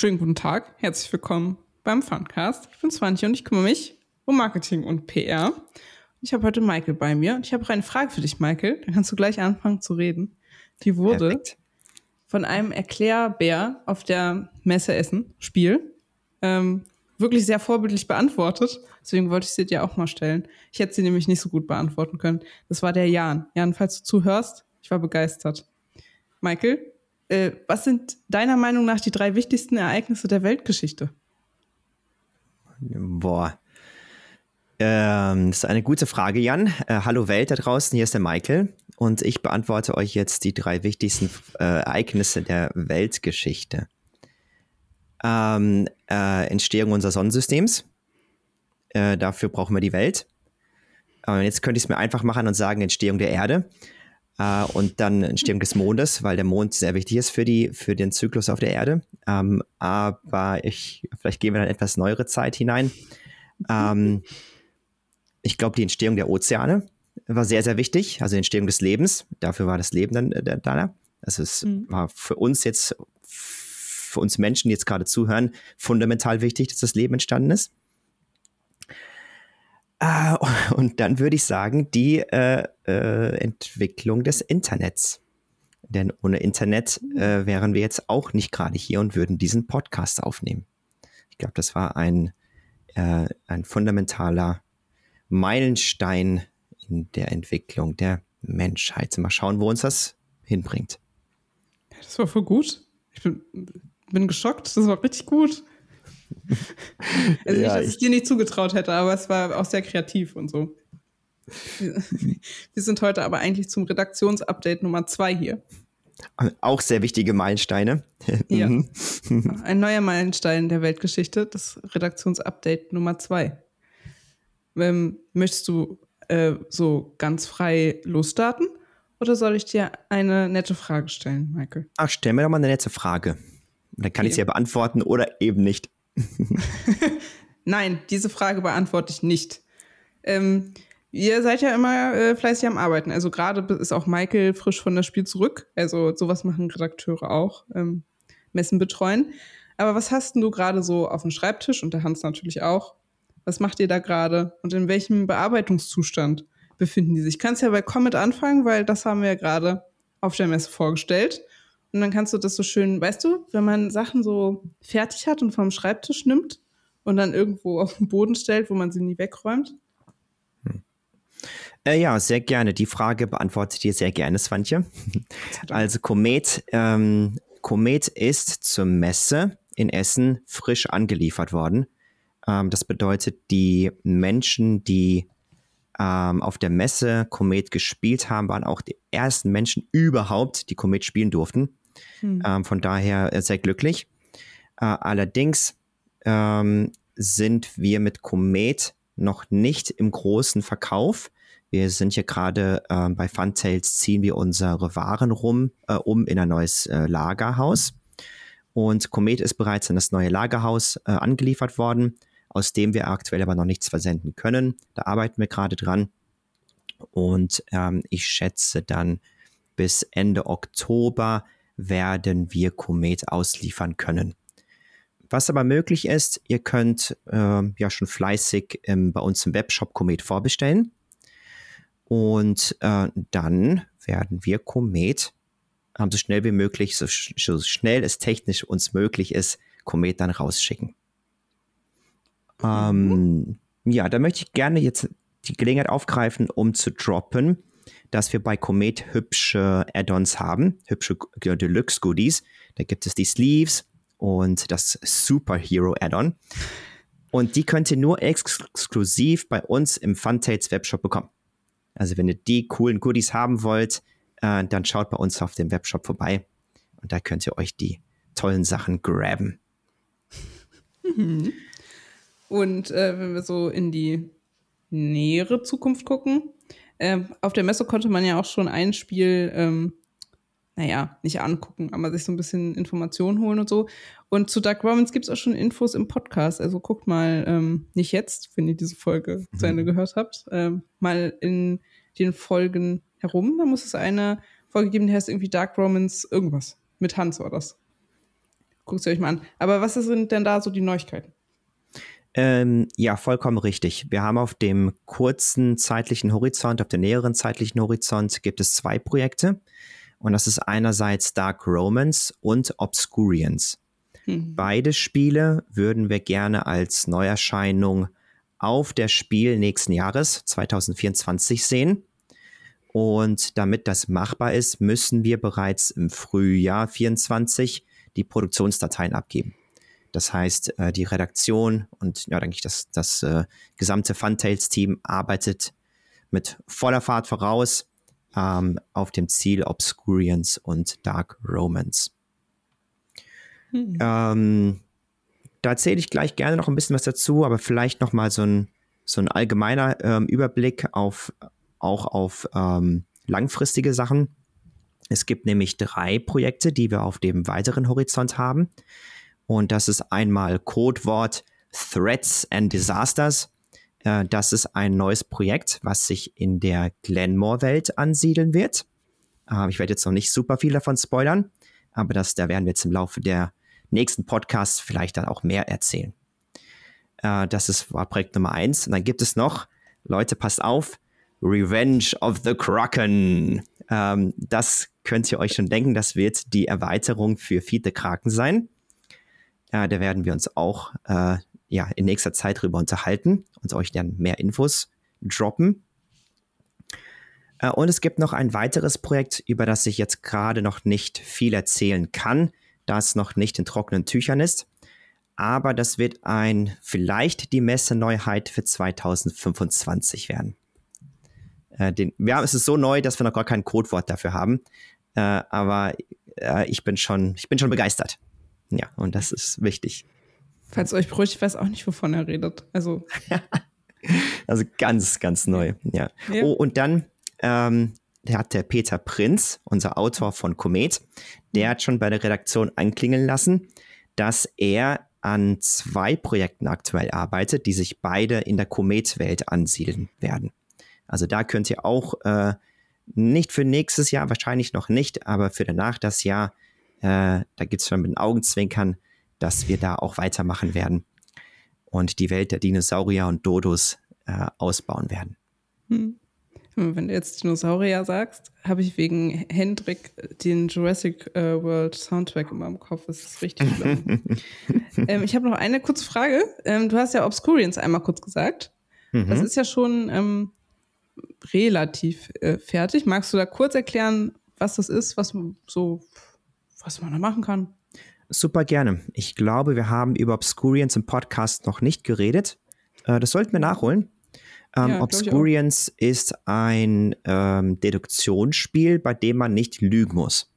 Schönen guten Tag, herzlich willkommen beim Funcast. Ich bin Swantje und ich kümmere mich um Marketing und PR. Ich habe heute Michael bei mir und ich habe eine Frage für dich, Michael. Dann kannst du gleich anfangen zu reden. Die wurde Perfekt. von einem Erklärbär auf der Messe Essen Spiel ähm, wirklich sehr vorbildlich beantwortet. Deswegen wollte ich sie dir auch mal stellen. Ich hätte sie nämlich nicht so gut beantworten können. Das war der Jan. Jan, falls du zuhörst, ich war begeistert. Michael, äh, was sind deiner Meinung nach die drei wichtigsten Ereignisse der Weltgeschichte? Boah. Ähm, das ist eine gute Frage, Jan. Äh, hallo Welt da draußen, hier ist der Michael und ich beantworte euch jetzt die drei wichtigsten äh, Ereignisse der Weltgeschichte. Ähm, äh, Entstehung unseres Sonnensystems. Äh, dafür brauchen wir die Welt. Aber jetzt könnte ich es mir einfach machen und sagen Entstehung der Erde. Äh, und dann Entstehung des Mondes, weil der Mond sehr wichtig ist für, die, für den Zyklus auf der Erde. Ähm, aber ich, vielleicht gehen wir dann etwas neuere Zeit hinein. Ähm, ich glaube, die Entstehung der Ozeane war sehr, sehr wichtig. Also die Entstehung des Lebens. Dafür war das Leben dann äh, da. Also es mhm. war für uns jetzt, für uns Menschen, die jetzt gerade zuhören, fundamental wichtig, dass das Leben entstanden ist. Äh, und dann würde ich sagen, die äh, äh, Entwicklung des Internets. Denn ohne Internet äh, wären wir jetzt auch nicht gerade hier und würden diesen Podcast aufnehmen. Ich glaube, das war ein, äh, ein fundamentaler Meilenstein in der Entwicklung der Menschheit. Mal schauen, wo uns das hinbringt. Das war voll gut. Ich bin, bin geschockt. Das war richtig gut. Also ja, nicht, dass ich, ich dir nicht zugetraut hätte, aber es war auch sehr kreativ und so. Wir sind heute aber eigentlich zum Redaktionsupdate Nummer zwei hier. Auch sehr wichtige Meilensteine. Ja. Mhm. Ein neuer Meilenstein der Weltgeschichte, das Redaktionsupdate Nummer zwei. Ähm, möchtest du äh, so ganz frei losstarten? Oder soll ich dir eine nette Frage stellen, Michael? Ach, stell mir doch mal eine nette Frage. Dann kann okay. ich sie ja beantworten oder eben nicht. Nein, diese Frage beantworte ich nicht. Ähm, ihr seid ja immer äh, fleißig am Arbeiten. Also gerade ist auch Michael frisch von das Spiel zurück. Also sowas machen Redakteure auch, ähm, Messen betreuen. Aber was hast du gerade so auf dem Schreibtisch und der Hans natürlich auch? Was macht ihr da gerade und in welchem Bearbeitungszustand befinden die sich? Kannst ja bei Comet anfangen, weil das haben wir ja gerade auf der Messe vorgestellt. Und dann kannst du das so schön, weißt du, wenn man Sachen so fertig hat und vom Schreibtisch nimmt und dann irgendwo auf den Boden stellt, wo man sie nie wegräumt? Hm. Äh, ja, sehr gerne. Die Frage beantworte ich dir sehr gerne, Swantje. Also Komet, ähm, Komet ist zur Messe in Essen frisch angeliefert worden. Ähm, das bedeutet, die Menschen, die ähm, auf der Messe Komet gespielt haben, waren auch die ersten Menschen überhaupt, die Komet spielen durften. Hm. Ähm, von daher äh, sehr glücklich. Äh, allerdings ähm, sind wir mit Komet noch nicht im großen Verkauf. Wir sind hier gerade äh, bei Funtails, ziehen wir unsere Waren rum, äh, um in ein neues äh, Lagerhaus. Und Komet ist bereits in das neue Lagerhaus äh, angeliefert worden, aus dem wir aktuell aber noch nichts versenden können. Da arbeiten wir gerade dran. Und ähm, ich schätze dann bis Ende Oktober werden wir Komet ausliefern können. Was aber möglich ist, ihr könnt äh, ja schon fleißig ähm, bei uns im Webshop Komet vorbestellen. Und äh, dann werden wir Komet ähm, so schnell wie möglich, so, so, schnell es technisch uns möglich ist, Komet dann rausschicken. Mhm. Ähm, ja, da möchte ich gerne jetzt die Gelegenheit aufgreifen, um zu droppen, dass wir bei Komet hübsche Add-ons haben, hübsche Deluxe-Goodies. Da gibt es die Sleeves und das Superhero Add-on. Und die könnt ihr nur ex exklusiv bei uns im Funtates Webshop bekommen. Also wenn ihr die coolen Goodies haben wollt, äh, dann schaut bei uns auf dem Webshop vorbei und da könnt ihr euch die tollen Sachen graben. Mhm. Und äh, wenn wir so in die nähere Zukunft gucken, ähm, auf der Messe konnte man ja auch schon ein Spiel, ähm, naja, nicht angucken, aber sich so ein bisschen Informationen holen und so. Und zu Dark Romans gibt es auch schon Infos im Podcast. Also guckt mal, ähm, nicht jetzt, wenn ihr diese Folge mhm. zu Ende gehört habt, ähm, mal in den Folgen herum. Da muss es eine Folge geben, die heißt irgendwie Dark Romans irgendwas. Mit Hans war das. guckt sie euch mal an. Aber was sind denn da so die Neuigkeiten? Ähm, ja, vollkommen richtig. Wir haben auf dem kurzen zeitlichen Horizont, auf dem näheren zeitlichen Horizont gibt es zwei Projekte. Und das ist einerseits Dark Romance und Obscurians. Mhm. Beide Spiele würden wir gerne als Neuerscheinung auf der Spiel nächsten Jahres 2024 sehen. Und damit das machbar ist, müssen wir bereits im Frühjahr 2024 die Produktionsdateien abgeben. Das heißt, äh, die Redaktion und ja, denke ich, das, das äh, gesamte Funtails-Team arbeitet mit voller Fahrt voraus ähm, auf dem Ziel Obscurians und Dark Romance. Mhm. Ähm, da erzähle ich gleich gerne noch ein bisschen was dazu, aber vielleicht noch mal so ein, so ein allgemeiner ähm, Überblick auf, auch auf ähm, langfristige Sachen. Es gibt nämlich drei Projekte, die wir auf dem weiteren Horizont haben. Und das ist einmal Codewort Threats and Disasters. Äh, das ist ein neues Projekt, was sich in der Glenmore-Welt ansiedeln wird. Äh, ich werde jetzt noch nicht super viel davon spoilern, aber das, da werden wir jetzt im Laufe der nächsten Podcasts vielleicht dann auch mehr erzählen. Äh, das ist, war Projekt Nummer eins. Und dann gibt es noch, Leute, passt auf, Revenge of the Kraken. Ähm, das könnt ihr euch schon denken, das wird die Erweiterung für Feed the Kraken sein. Äh, da werden wir uns auch äh, ja, in nächster Zeit drüber unterhalten und euch dann mehr Infos droppen. Äh, und es gibt noch ein weiteres Projekt, über das ich jetzt gerade noch nicht viel erzählen kann, da es noch nicht in trockenen Tüchern ist. Aber das wird ein vielleicht die Messe-Neuheit für 2025 werden. Äh, den, haben, es ist so neu, dass wir noch gar kein Codewort dafür haben. Äh, aber äh, ich bin schon, ich bin schon begeistert. Ja, und das ist wichtig. Falls euch beruhigt, ich weiß auch nicht, wovon er redet. Also. also ganz, ganz neu. Ja. ja. Oh, und dann ähm, der hat der Peter Prinz, unser Autor von Komet, der hat schon bei der Redaktion anklingeln lassen, dass er an zwei Projekten aktuell arbeitet, die sich beide in der Komet-Welt ansiedeln werden. Also da könnt ihr auch äh, nicht für nächstes Jahr, wahrscheinlich noch nicht, aber für danach das Jahr, äh, da gibt es schon mit den Augenzwinkern, dass wir da auch weitermachen werden und die Welt der Dinosaurier und Dodos äh, ausbauen werden. Hm. Wenn du jetzt Dinosaurier sagst, habe ich wegen Hendrik den Jurassic äh, World Soundtrack immer im Kopf. Das ist richtig schlimm. ähm, ich habe noch eine kurze Frage. Ähm, du hast ja Obscurians einmal kurz gesagt. Mhm. Das ist ja schon ähm, relativ äh, fertig. Magst du da kurz erklären, was das ist, was so, was man da machen kann? Super gerne. Ich glaube, wir haben über Obscurians im Podcast noch nicht geredet. Äh, das sollten wir nachholen. Ähm, ja, Obscurians ist ein ähm, Deduktionsspiel, bei dem man nicht lügen muss.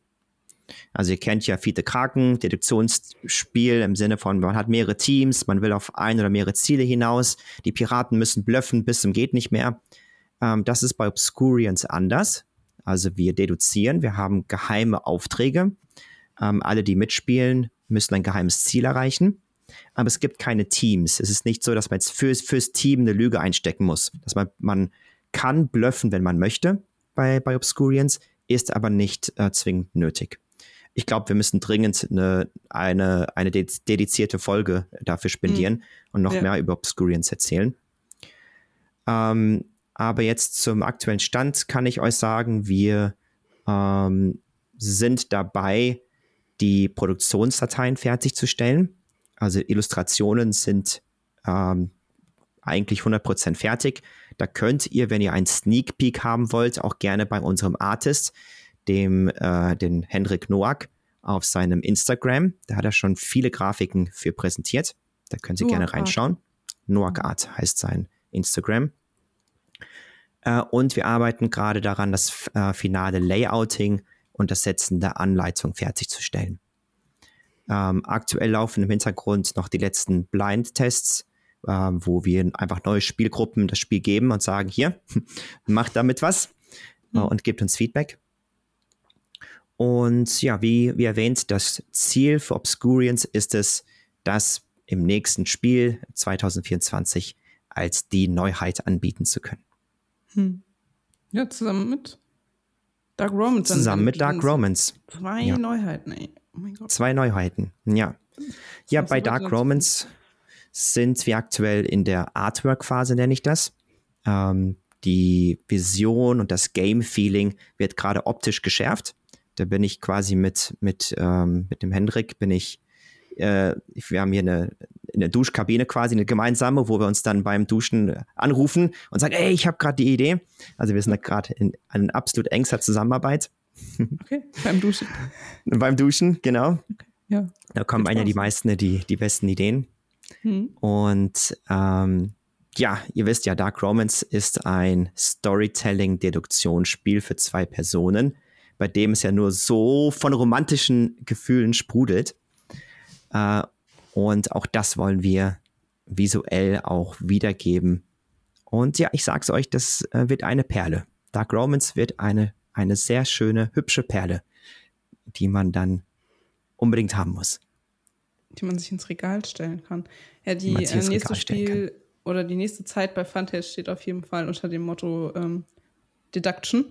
Also ihr kennt ja Fiete Kraken, Deduktionsspiel im Sinne von, man hat mehrere Teams, man will auf ein oder mehrere Ziele hinaus, die Piraten müssen blöffen bis zum geht nicht mehr. Ähm, das ist bei Obscurians anders. Also wir deduzieren, wir haben geheime Aufträge. Ähm, alle, die mitspielen, müssen ein geheimes Ziel erreichen. Aber es gibt keine Teams. Es ist nicht so, dass man jetzt fürs, fürs Team eine Lüge einstecken muss. Dass man, man kann blöffen, wenn man möchte bei, bei Obscurians, ist aber nicht äh, zwingend nötig. Ich glaube, wir müssen dringend eine, eine, eine dedizierte Folge dafür spendieren mhm. und noch ja. mehr über Obscurians erzählen. Ähm, aber jetzt zum aktuellen Stand kann ich euch sagen, wir ähm, sind dabei, die Produktionsdateien fertigzustellen. Also Illustrationen sind ähm, eigentlich 100% fertig. Da könnt ihr, wenn ihr einen Sneak Peek haben wollt, auch gerne bei unserem Artist, dem äh, den Henrik Noack, auf seinem Instagram. Da hat er schon viele Grafiken für präsentiert. Da könnt ihr Noack gerne reinschauen. Noack Art heißt sein Instagram. Äh, und wir arbeiten gerade daran, das äh, finale Layouting und das Setzen der Anleitung fertigzustellen. Ähm, aktuell laufen im Hintergrund noch die letzten Blind-Tests, äh, wo wir einfach neue Spielgruppen das Spiel geben und sagen, hier, macht damit was mhm. und gebt uns Feedback. Und ja, wie, wie erwähnt, das Ziel für Obscurians ist es, das im nächsten Spiel 2024 als die Neuheit anbieten zu können. Hm. Ja, zusammen mit Dark Romans. Zusammen mit Dark Romans. Zwei ja. Neuheiten, ey. Oh mein Gott. Zwei Neuheiten, ja. Ja, bei Dark Romans sind wir aktuell in der Artwork-Phase, nenne ich das. Ähm, die Vision und das Game-Feeling wird gerade optisch geschärft. Da bin ich quasi mit, mit, ähm, mit dem Hendrik, bin ich, äh, wir haben hier eine, eine Duschkabine quasi, eine gemeinsame, wo wir uns dann beim Duschen anrufen und sagen, ey, ich habe gerade die Idee. Also wir sind da gerade in, in absolut engster Zusammenarbeit. Okay, beim Duschen. beim Duschen, genau. Okay, ja. Da kommen einem ja die meisten die, die besten Ideen. Mhm. Und ähm, ja, ihr wisst ja, Dark Romance ist ein Storytelling-Deduktionsspiel für zwei Personen, bei dem es ja nur so von romantischen Gefühlen sprudelt. Äh, und auch das wollen wir visuell auch wiedergeben. Und ja, ich sag's euch, das äh, wird eine Perle. Dark Romance wird eine, eine sehr schöne, hübsche Perle, die man dann unbedingt haben muss. Die man sich ins Regal stellen kann. Ja, die äh, nächste Spiel oder die nächste Zeit bei Funtail steht auf jeden Fall unter dem Motto ähm, Deduction.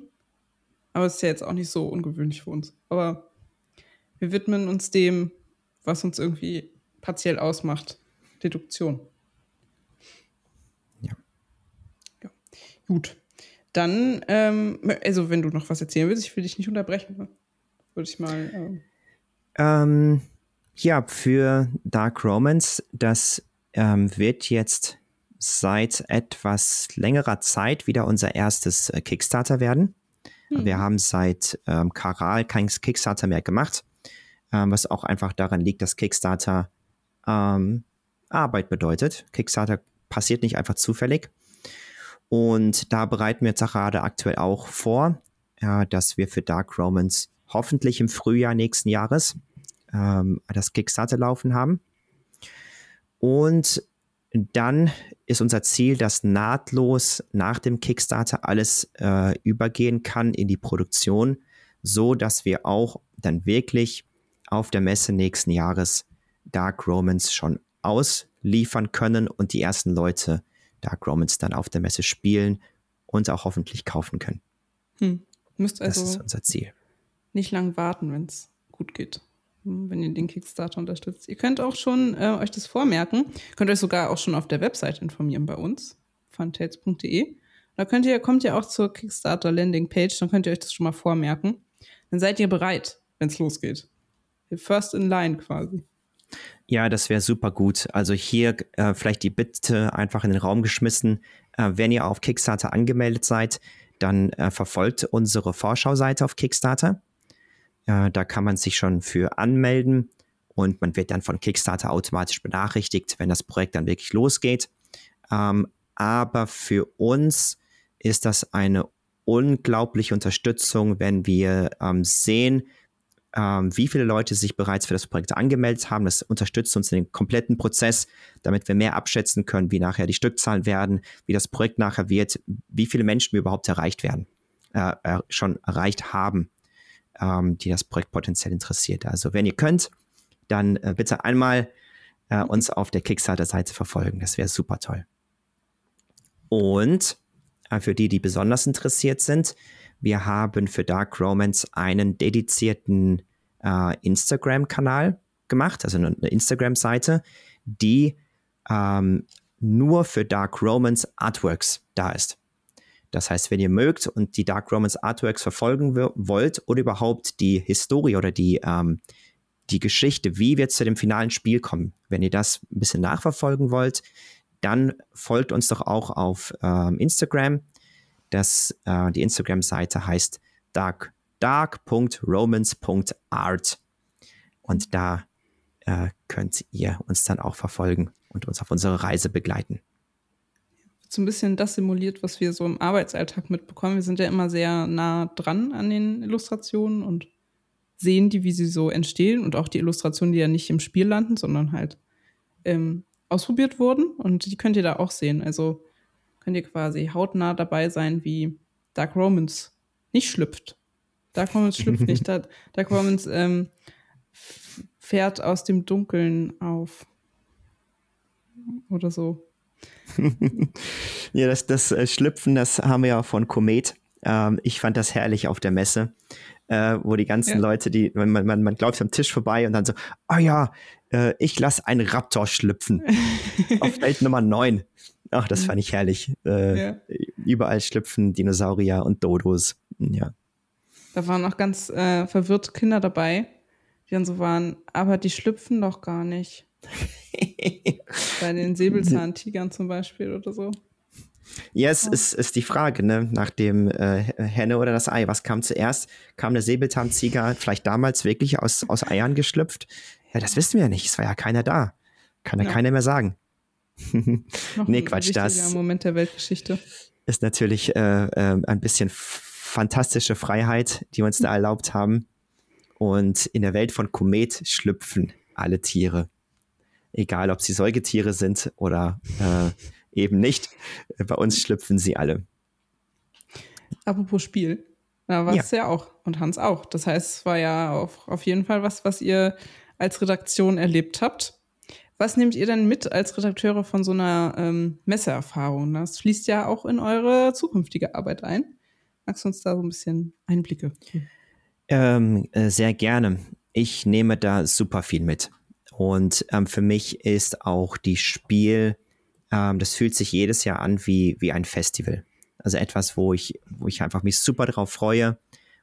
Aber es ist ja jetzt auch nicht so ungewöhnlich für uns. Aber wir widmen uns dem, was uns irgendwie partiell ausmacht. Deduktion. Ja. ja. Gut. Dann, ähm, also wenn du noch was erzählen willst, ich will dich nicht unterbrechen. Ne? Würde ich mal. Ähm, ähm ja, für Dark Romance, das ähm, wird jetzt seit etwas längerer Zeit wieder unser erstes äh, Kickstarter werden. Mhm. Wir haben seit ähm, Karal kein Kickstarter mehr gemacht, ähm, was auch einfach daran liegt, dass Kickstarter ähm, Arbeit bedeutet. Kickstarter passiert nicht einfach zufällig. Und da bereiten wir jetzt gerade aktuell auch vor, äh, dass wir für Dark Romance hoffentlich im Frühjahr nächsten Jahres ähm, das Kickstarter laufen haben. Und dann ist unser Ziel, dass nahtlos nach dem Kickstarter alles äh, übergehen kann in die Produktion, so dass wir auch dann wirklich auf der Messe nächsten Jahres Dark Romans schon ausliefern können und die ersten Leute Dark Romans dann auf der Messe spielen und auch hoffentlich kaufen können. Hm. Müsst also das ist unser Ziel. Nicht lang warten, wenn es gut geht wenn ihr den Kickstarter unterstützt. Ihr könnt auch schon äh, euch das vormerken. Könnt euch sogar auch schon auf der Website informieren bei uns, funtails.de. Da könnt ihr, kommt ihr auch zur Kickstarter Landing Page, dann könnt ihr euch das schon mal vormerken. Dann seid ihr bereit, wenn es losgeht. First in line quasi. Ja, das wäre super gut. Also hier äh, vielleicht die Bitte einfach in den Raum geschmissen. Äh, wenn ihr auf Kickstarter angemeldet seid, dann äh, verfolgt unsere Vorschauseite auf Kickstarter. Äh, da kann man sich schon für anmelden und man wird dann von Kickstarter automatisch benachrichtigt, wenn das Projekt dann wirklich losgeht. Ähm, aber für uns ist das eine unglaubliche Unterstützung, wenn wir ähm, sehen, ähm, wie viele Leute sich bereits für das Projekt angemeldet haben. Das unterstützt uns in den kompletten Prozess, damit wir mehr abschätzen können, wie nachher die Stückzahlen werden, wie das Projekt nachher wird, wie viele Menschen wir überhaupt erreicht werden, äh, äh, schon erreicht haben ähm, die das Projekt potenziell interessiert. Also wenn ihr könnt, dann äh, bitte einmal äh, uns auf der Kickstarter-Seite verfolgen. Das wäre super toll. Und äh, für die, die besonders interessiert sind, wir haben für Dark Romance einen dedizierten äh, Instagram-Kanal gemacht, also eine Instagram-Seite, die ähm, nur für Dark Romance Artworks da ist. Das heißt, wenn ihr mögt und die Dark Romance Artworks verfolgen wollt oder überhaupt die Historie oder die, ähm, die Geschichte, wie wir zu dem finalen Spiel kommen, wenn ihr das ein bisschen nachverfolgen wollt, dann folgt uns doch auch auf ähm, Instagram. Das, äh, die Instagram-Seite heißt dark, dark.romance.art. Und da äh, könnt ihr uns dann auch verfolgen und uns auf unsere Reise begleiten so ein bisschen das simuliert, was wir so im Arbeitsalltag mitbekommen. Wir sind ja immer sehr nah dran an den Illustrationen und sehen die, wie sie so entstehen und auch die Illustrationen, die ja nicht im Spiel landen, sondern halt ähm, ausprobiert wurden. Und die könnt ihr da auch sehen. Also könnt ihr quasi hautnah dabei sein, wie Dark Romans nicht schlüpft. Dark Romans schlüpft nicht. Dark Romans ähm, fährt aus dem Dunkeln auf. Oder so. ja, das, das äh, Schlüpfen, das haben wir ja von Komet. Ähm, ich fand das herrlich auf der Messe, äh, wo die ganzen ja. Leute, die, man, man, man glaubt am Tisch vorbei und dann so, ah oh ja, Äh, ich lasse einen Raptor schlüpfen. Auf Welt Nummer 9. Ach, das fand ich herrlich. Äh, ja. Überall schlüpfen Dinosaurier und Dodos. Ja. Da waren auch ganz äh, verwirrte Kinder dabei, die dann so waren, aber die schlüpfen doch gar nicht. Bei den Säbelzahntigern zum Beispiel oder so. Ja, es ist, ist die Frage, ne? Nach dem äh, Henne oder das Ei. Was kam zuerst? Kam der Säbelzahntiger vielleicht damals wirklich aus, aus Eiern geschlüpft? Ja, das wissen wir ja nicht. Es war ja keiner da. Kann ja, ja. keiner mehr sagen. Nee, Quatsch, das. Moment der Weltgeschichte. Ist natürlich äh, äh, ein bisschen fantastische Freiheit, die wir uns da erlaubt haben. Und in der Welt von Komet schlüpfen alle Tiere. Egal, ob sie Säugetiere sind oder äh, eben nicht. Bei uns schlüpfen sie alle. Apropos Spiel. Da war es ja. ja auch. Und Hans auch. Das heißt, es war ja auf, auf jeden Fall was, was ihr als Redaktion erlebt habt. Was nehmt ihr denn mit als Redakteure von so einer ähm, Messeerfahrung? Das fließt ja auch in eure zukünftige Arbeit ein. Magst du uns da so ein bisschen Einblicke? Ähm, äh, sehr gerne. Ich nehme da super viel mit. Und ähm, für mich ist auch die Spiel, ähm, das fühlt sich jedes Jahr an wie, wie ein Festival. Also etwas, wo ich, wo ich einfach mich super drauf freue,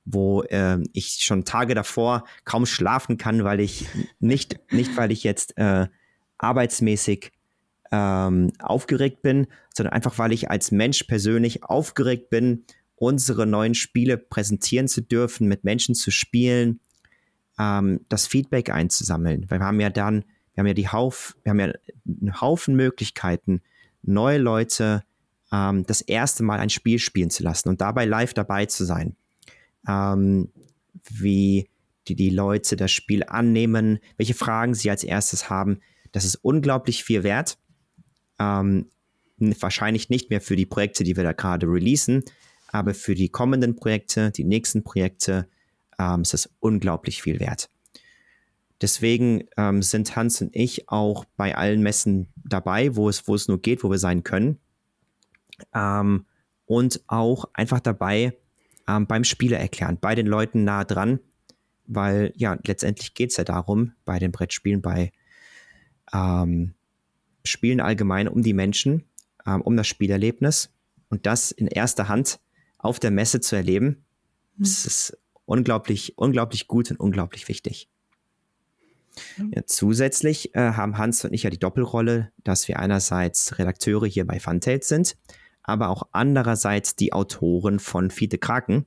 wo äh, ich schon Tage davor kaum schlafen kann, weil ich nicht, nicht weil ich jetzt äh, arbeitsmäßig ähm, aufgeregt bin, sondern einfach weil ich als Mensch persönlich aufgeregt bin, unsere neuen Spiele präsentieren zu dürfen, mit Menschen zu spielen, ähm, das Feedback einzusammeln. Weil wir haben ja dann wir haben ja die Hauf, wir haben ja einen Haufen Möglichkeiten, neue Leute ähm, das erste Mal ein Spiel spielen zu lassen und dabei live dabei zu sein. Ähm, wie die, die Leute das Spiel annehmen, welche Fragen sie als erstes haben. Das ist unglaublich viel wert. Ähm, wahrscheinlich nicht mehr für die Projekte, die wir da gerade releasen, aber für die kommenden Projekte, die nächsten Projekte, ähm, ist es unglaublich viel wert. Deswegen ähm, sind Hans und ich auch bei allen Messen dabei, wo es, wo es nur geht, wo wir sein können. Ähm, und auch einfach dabei ähm, beim Spiele erklären, bei den Leuten nah dran, weil ja, letztendlich geht es ja darum, bei den Brettspielen, bei ähm, Spielen allgemein um die Menschen, ähm, um das Spielerlebnis und das in erster Hand auf der Messe zu erleben, mhm. das ist unglaublich, unglaublich gut und unglaublich wichtig. Ja, zusätzlich äh, haben Hans und ich ja die Doppelrolle, dass wir einerseits Redakteure hier bei Funtails sind, aber auch andererseits die Autoren von Fiete Kraken.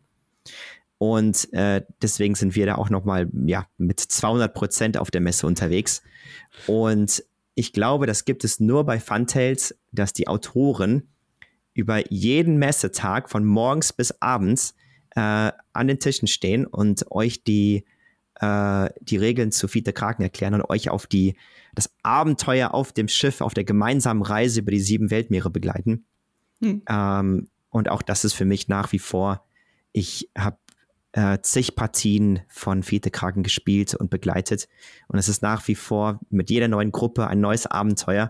Und äh, deswegen sind wir da auch nochmal ja, mit 200 Prozent auf der Messe unterwegs. Und ich glaube, das gibt es nur bei Funtails, dass die Autoren über jeden Messetag von morgens bis abends äh, an den Tischen stehen und euch die äh, die Regeln zu Fiete Kraken erklären und euch auf die, das Abenteuer auf dem Schiff, auf der gemeinsamen Reise über die sieben Weltmeere begleiten. Hm. Ähm, und auch das ist für mich nach wie vor, ich habe äh, zig Partien von Fiete Kraken gespielt und begleitet. Und es ist nach wie vor mit jeder neuen Gruppe ein neues Abenteuer.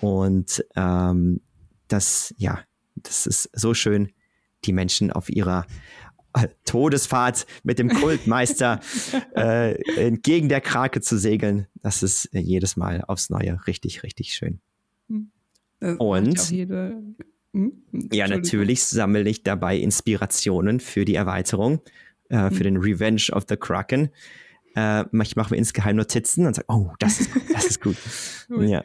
Und ähm, das, ja, das ist so schön, die Menschen auf ihrer Todesfahrt mit dem Kultmeister äh, entgegen der Krake zu segeln. Das ist jedes Mal aufs Neue richtig, richtig schön. Das Und jede, hm? Ja, natürlich sammle ich dabei Inspirationen für die Erweiterung, äh, für hm. den Revenge of the Kraken. Äh, ich mache mir insgeheim Notizen und sage, oh, das ist, das ist gut. ja.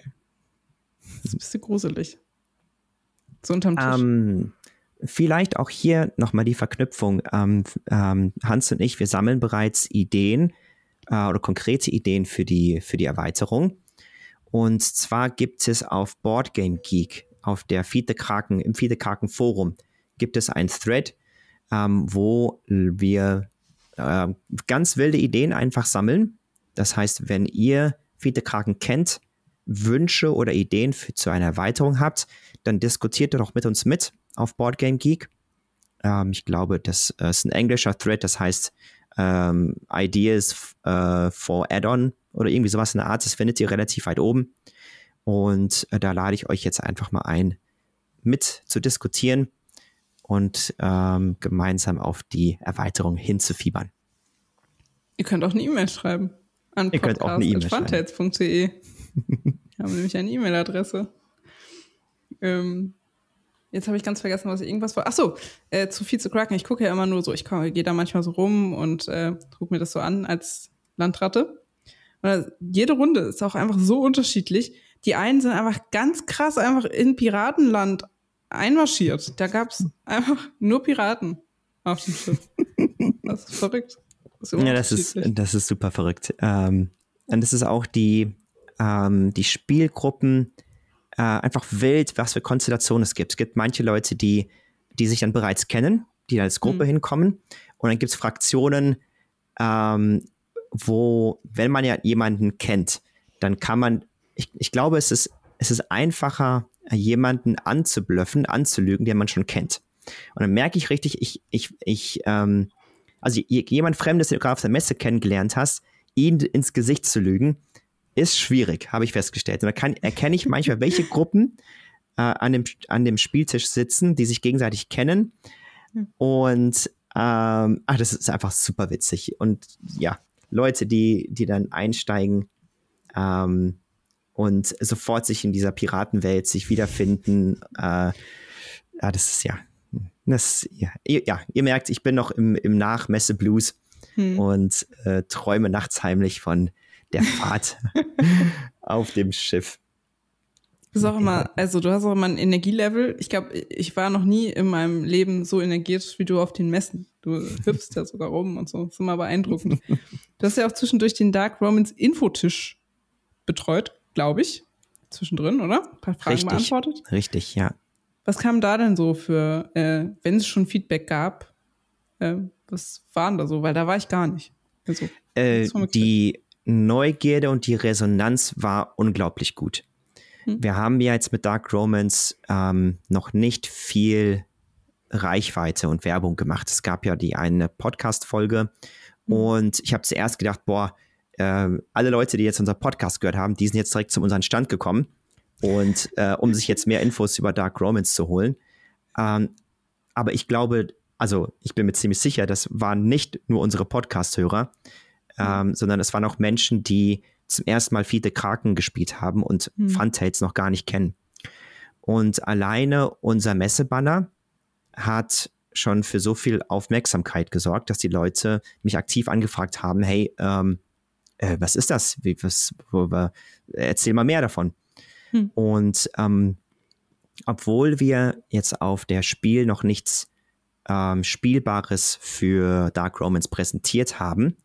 Das ist ein bisschen gruselig. So unterm Tisch. Um, Vielleicht auch hier nochmal die Verknüpfung. Ähm, ähm, Hans und ich, wir sammeln bereits Ideen äh, oder konkrete Ideen für die, für die Erweiterung. Und zwar gibt es auf Boardgame Geek, auf der Fiete Kraken, im Fiete Kraken Forum, gibt es ein Thread, ähm, wo wir äh, ganz wilde Ideen einfach sammeln. Das heißt, wenn ihr Fiete Kraken kennt, Wünsche oder Ideen für, zu einer Erweiterung habt, dann diskutiert doch mit uns mit auf Boardgame Geek. Ähm, ich glaube, das äh, ist ein englischer Thread, das heißt ähm, Ideas äh, for Add-on oder irgendwie sowas in der Art. Das findet ihr relativ weit oben. Und äh, da lade ich euch jetzt einfach mal ein, mit zu diskutieren und ähm, gemeinsam auf die Erweiterung hinzufiebern. Ihr könnt auch eine E-Mail schreiben. an Ihr könnt auch eine E-Mail podcast.funtails.de. Wir haben nämlich eine E-Mail-Adresse. Ähm, jetzt habe ich ganz vergessen, was ich irgendwas war. Achso, äh, zu viel zu Kraken. Ich gucke ja immer nur so, ich gehe da manchmal so rum und äh, gucke mir das so an als Landratte. Und jede Runde ist auch einfach so unterschiedlich. Die einen sind einfach ganz krass einfach in Piratenland einmarschiert. Da gab es einfach nur Piraten auf dem Schiff. Das ist verrückt. Das ist ja, das ist, das ist super verrückt. Ähm, und das ist auch die, ähm, die Spielgruppen äh, einfach wild, was für Konstellationen es gibt. Es gibt manche Leute, die, die sich dann bereits kennen, die als Gruppe mhm. hinkommen. Und dann gibt es Fraktionen, ähm, wo, wenn man ja jemanden kennt, dann kann man, ich, ich glaube, es ist, es ist einfacher, jemanden anzublöffen, anzulügen, den man schon kennt. Und dann merke ich richtig, ich, ich, ich, ähm, also jemand Fremdes, den du gerade auf der Messe kennengelernt hast, ihn ins Gesicht zu lügen, ist schwierig, habe ich festgestellt. Und da kann, erkenne ich manchmal, welche Gruppen äh, an, dem, an dem Spieltisch sitzen, die sich gegenseitig kennen. Und ähm, ach, das ist einfach super witzig. Und ja, Leute, die, die dann einsteigen ähm, und sofort sich in dieser Piratenwelt sich wiederfinden. Äh, ja, das ist ja, das, ja, ihr, ja, ihr merkt, ich bin noch im, im Nachmesse-Blues hm. und äh, träume nachts heimlich von der Fahrt auf dem Schiff. Auch immer, also du hast auch immer ein Energielevel. Ich glaube, ich war noch nie in meinem Leben so energetisch wie du auf den Messen. Du hüpfst ja sogar rum und so. Das ist immer beeindruckend. Du hast ja auch zwischendurch den Dark Romans Infotisch betreut, glaube ich. Zwischendrin, oder? Ein paar Fragen Richtig. beantwortet. Richtig, ja. Was kam da denn so für, äh, wenn es schon Feedback gab, äh, was waren da so? Weil da war ich gar nicht. Also, äh, die Neugierde und die Resonanz war unglaublich gut. Hm. Wir haben ja jetzt mit Dark Romance ähm, noch nicht viel Reichweite und Werbung gemacht. Es gab ja die eine Podcast-Folge hm. und ich habe zuerst gedacht, boah, äh, alle Leute, die jetzt unser Podcast gehört haben, die sind jetzt direkt zu unserem Stand gekommen und äh, um sich jetzt mehr Infos über Dark Romance zu holen. Ähm, aber ich glaube, also ich bin mir ziemlich sicher, das waren nicht nur unsere Podcast-Hörer, mhm. ähm, sondern es waren auch Menschen, die zum ersten Mal Fiete Kraken gespielt haben und mhm. Funtails noch gar nicht kennen. Und alleine unser Messebanner hat schon für so viel Aufmerksamkeit gesorgt, dass die Leute mich aktiv angefragt haben, hey, ähm, äh, was ist das? Wie, was, wo, wo, erzähl mal mehr davon. Hm. Und ähm, obwohl wir jetzt auf der Spiel noch nichts ähm, Spielbares für Dark Romans präsentiert haben,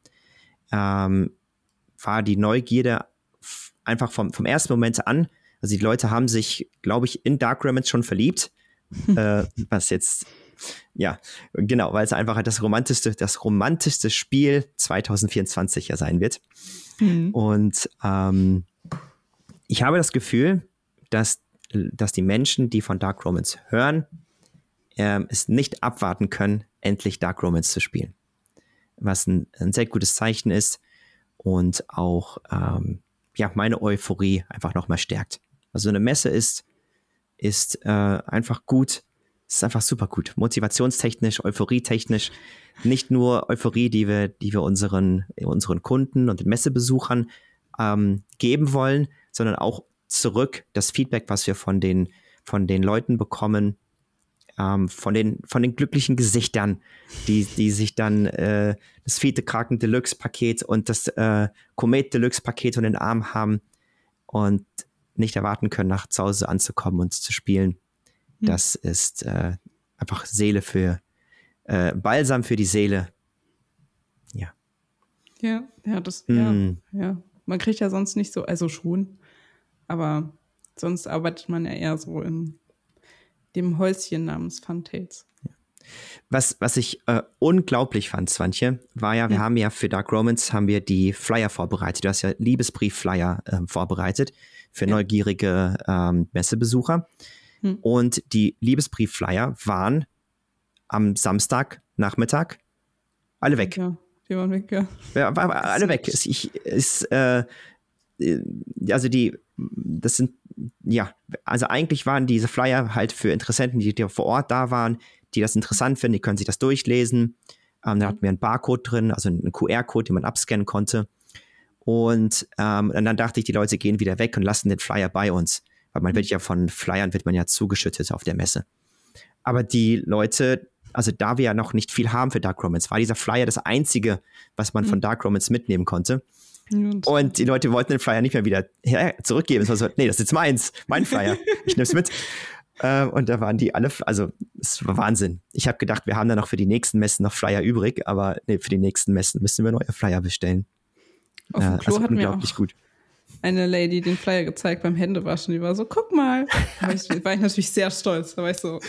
ähm, war die Neugierde einfach vom, vom ersten Moment an. Also die Leute haben sich, glaube ich, in Dark Romans schon verliebt, äh, was jetzt ja, genau, weil es einfach das romantischste, das romantischste Spiel 2024 ja sein wird. Mhm. Und ähm, ich habe das Gefühl, dass, dass die Menschen, die von Dark Romance hören, äh, es nicht abwarten können, endlich Dark Romance zu spielen. Was ein, ein sehr gutes Zeichen ist und auch ähm, ja, meine Euphorie einfach nochmal stärkt. Also eine Messe ist, ist äh, einfach gut, ist einfach super gut. Motivationstechnisch, euphorietechnisch. Nicht nur Euphorie, die wir, die wir unseren, unseren Kunden und den Messebesuchern ähm, geben wollen, sondern auch zurück das Feedback, was wir von den, von den Leuten bekommen, ähm, von, den, von den glücklichen Gesichtern, die, die sich dann äh, das Fiete Kraken Deluxe Paket und das äh, Komet Deluxe Paket unter den Arm haben und nicht erwarten können, nach zu Hause anzukommen und zu spielen. Hm. Das ist äh, einfach Seele für, äh, Balsam für die Seele. Ja. Ja, ja, das, mm. ja, ja. Man kriegt ja sonst nicht so, also schon, aber sonst arbeitet man ja eher so in dem Häuschen namens Funtails. Was, was ich äh, unglaublich fand, Swantje, war ja, wir haben ja für Dark Romans haben wir die Flyer vorbereitet. Du hast ja Liebesbrief-Flyer äh, vorbereitet für ja. neugierige ähm, Messebesucher. Hm. Und die Liebesbrief-Flyer waren am Samstagnachmittag alle weg. Ja, die waren weg, ja. ja alle weg. Ich, ist, äh, also die, das sind, ja, also eigentlich waren diese Flyer halt für Interessenten, die, die vor Ort da waren, die das interessant finden, die können sich das durchlesen. Ähm, da hatten wir einen Barcode drin, also einen QR-Code, den man abscannen konnte. Und, ähm, und dann dachte ich, die Leute gehen wieder weg und lassen den Flyer bei uns. Weil man wird ja von Flyern wird man ja zugeschüttet auf der Messe. Aber die Leute, also da wir ja noch nicht viel haben für Dark Romance, war dieser Flyer das einzige, was man von Dark Romance mitnehmen konnte. Und, und die Leute wollten den Flyer nicht mehr wieder zurückgeben. Es war so, nee, das ist jetzt meins, mein Flyer. Ich nehme es mit. Äh, und da waren die alle, also es war Wahnsinn. Ich habe gedacht, wir haben da noch für die nächsten Messen noch Flyer übrig, aber nee, für die nächsten Messen müssen wir neue Flyer bestellen. Auf dem äh, Klo also hat mir auch gut. Eine Lady den Flyer gezeigt beim Händewaschen. Die war so, guck mal. Da war ich, war ich natürlich sehr stolz. Da war ich so,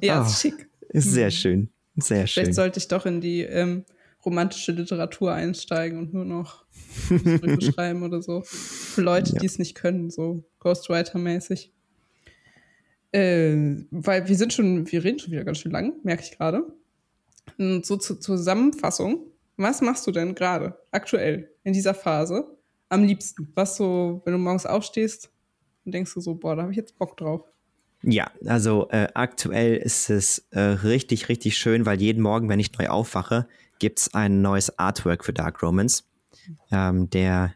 ja, oh, ist schick. Ist sehr schön. Sehr schön. Vielleicht sollte ich doch in die ähm, romantische Literatur einsteigen und nur noch schreiben oder so. Für Leute, ja. die es nicht können, so Ghostwriter-mäßig. Äh, weil wir sind schon, wir reden schon wieder ganz schön lang, merke ich gerade. So zur Zusammenfassung, was machst du denn gerade aktuell in dieser Phase am liebsten? Was so, wenn du morgens aufstehst, dann denkst du so, boah, da habe ich jetzt Bock drauf. Ja, also äh, aktuell ist es äh, richtig, richtig schön, weil jeden Morgen, wenn ich neu aufwache, gibt es ein neues Artwork für Dark Romans. Ähm, der,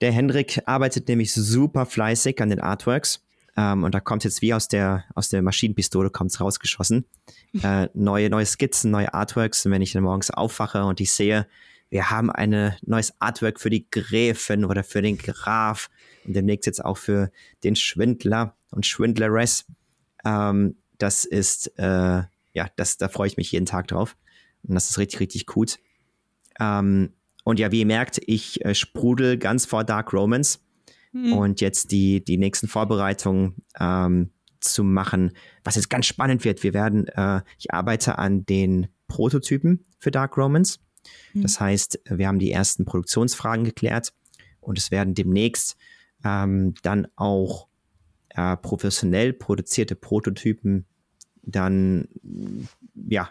der Hendrik arbeitet nämlich super fleißig an den Artworks ähm, und da kommt jetzt wie aus der, aus der Maschinenpistole kommt's rausgeschossen. Äh, neue, neue Skizzen, neue Artworks. Und wenn ich dann morgens aufwache und ich sehe, wir haben ein neues Artwork für die Gräfin oder für den Graf und demnächst jetzt auch für den Schwindler und Schwindleress. Ähm, das ist, äh, ja, das, da freue ich mich jeden Tag drauf. Und das ist richtig, richtig gut. Ähm, und ja, wie ihr merkt, ich äh, sprudel ganz vor Dark Romance mhm. und jetzt die, die nächsten Vorbereitungen ähm, zu machen, was jetzt ganz spannend wird. Wir werden, äh, ich arbeite an den Prototypen für Dark Romans. Mhm. Das heißt, wir haben die ersten Produktionsfragen geklärt und es werden demnächst ähm, dann auch äh, professionell produzierte Prototypen dann ja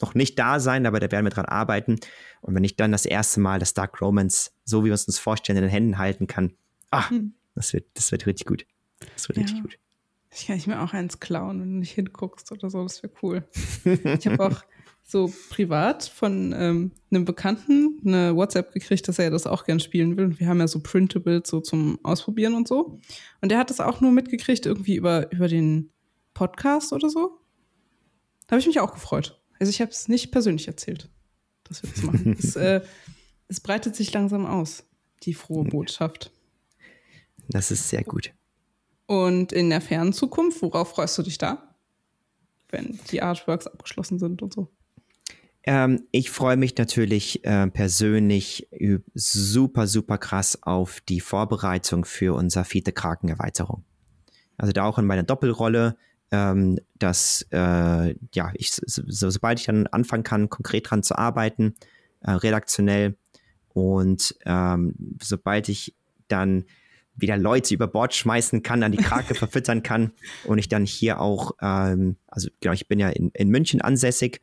noch nicht da sein, aber da werden wir dran arbeiten. Und wenn ich dann das erste Mal das Dark Romance, so wie wir es uns vorstellen, in den Händen halten kann, ah, hm. das, wird, das wird richtig gut. Das wird ja. richtig gut. Ich kann ich mir auch eins klauen, wenn du nicht hinguckst oder so, das wäre cool. ich habe auch so privat von ähm, einem Bekannten eine WhatsApp gekriegt, dass er das auch gern spielen will. Und wir haben ja so Printables so zum Ausprobieren und so. Und der hat das auch nur mitgekriegt, irgendwie über, über den Podcast oder so. Da habe ich mich auch gefreut. Also ich habe es nicht persönlich erzählt, dass wir das machen. es, äh, es breitet sich langsam aus, die frohe Botschaft. Das ist sehr gut. Und in der fernen Zukunft, worauf freust du dich da? Wenn die Artworks abgeschlossen sind und so. Ähm, ich freue mich natürlich äh, persönlich super, super krass auf die Vorbereitung für unser Fiete-Kraken-Erweiterung. Also da auch in meiner Doppelrolle, ähm, dass äh, ja, ich, so, sobald ich dann anfangen kann, konkret dran zu arbeiten, äh, redaktionell und ähm, sobald ich dann wieder Leute über Bord schmeißen kann, an die Krake verfüttern kann und ich dann hier auch, ähm, also genau, ich bin ja in, in München ansässig,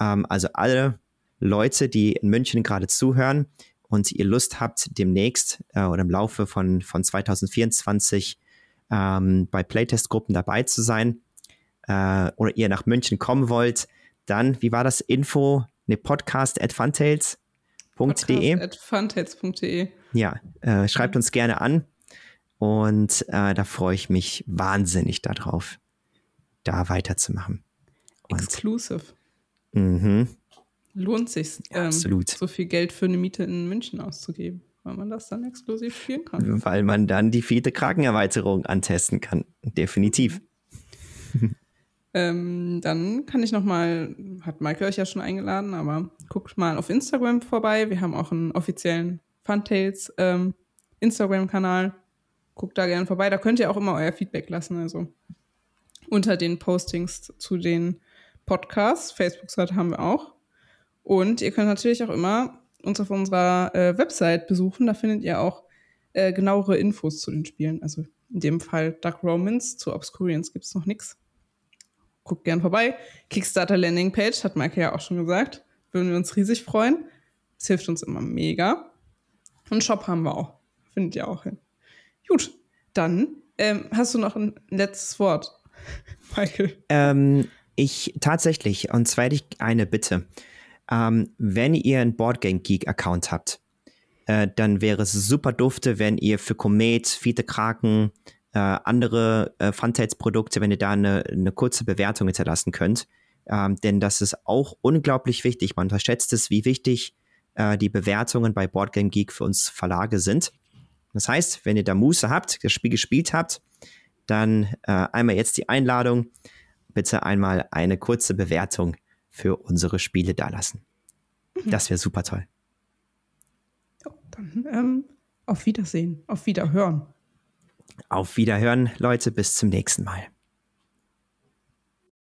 ähm, also alle Leute, die in München gerade zuhören und ihr Lust habt, demnächst äh, oder im Laufe von, von 2024 ähm, bei Playtest-Gruppen dabei zu sein äh, oder ihr nach München kommen wollt, dann, wie war das, Info, ne, Podcast at funtails.de? Podcast funtails.de. Ja, äh, schreibt uns gerne an und äh, da freue ich mich wahnsinnig darauf, da weiterzumachen. Und, Exclusive. Mhm. Lohnt sich, ähm, Absolut. so viel Geld für eine Miete in München auszugeben, weil man das dann exklusiv spielen kann. Weil man dann die vierte Krakenerweiterung antesten kann. Definitiv. ähm, dann kann ich noch mal, hat Michael euch ja schon eingeladen, aber guckt mal auf Instagram vorbei. Wir haben auch einen offiziellen Funtails ähm, Instagram-Kanal guckt da gerne vorbei. Da könnt ihr auch immer euer Feedback lassen. Also unter den Postings zu den Podcasts. Facebook-Seite haben wir auch. Und ihr könnt natürlich auch immer uns auf unserer äh, Website besuchen. Da findet ihr auch äh, genauere Infos zu den Spielen. Also in dem Fall Dark Romans. Zu Obscurians gibt es noch nichts. Guckt gern vorbei. Kickstarter Landing Page, hat Maike ja auch schon gesagt. Würden wir uns riesig freuen. Es hilft uns immer mega. Und Shop haben wir auch. Findet ihr auch hin. Gut, dann ähm, hast du noch ein letztes Wort, Michael. Ähm, ich tatsächlich, und zwar hätte ich eine Bitte. Ähm, wenn ihr einen Boardgame Geek Account habt, äh, dann wäre es super dufte, wenn ihr für Komet, Fiete Kraken, äh, andere äh, Funtails-Produkte, wenn ihr da eine, eine kurze Bewertung hinterlassen könnt. Ähm, denn das ist auch unglaublich wichtig. Man unterschätzt es, wie wichtig äh, die Bewertungen bei Boardgame Geek für uns Verlage sind. Das heißt, wenn ihr da Muße habt, das Spiel gespielt habt, dann äh, einmal jetzt die Einladung, bitte einmal eine kurze Bewertung für unsere Spiele dalassen. Mhm. Das wäre super toll. Ja, dann ähm, auf Wiedersehen, auf Wiederhören. Auf Wiederhören, Leute, bis zum nächsten Mal.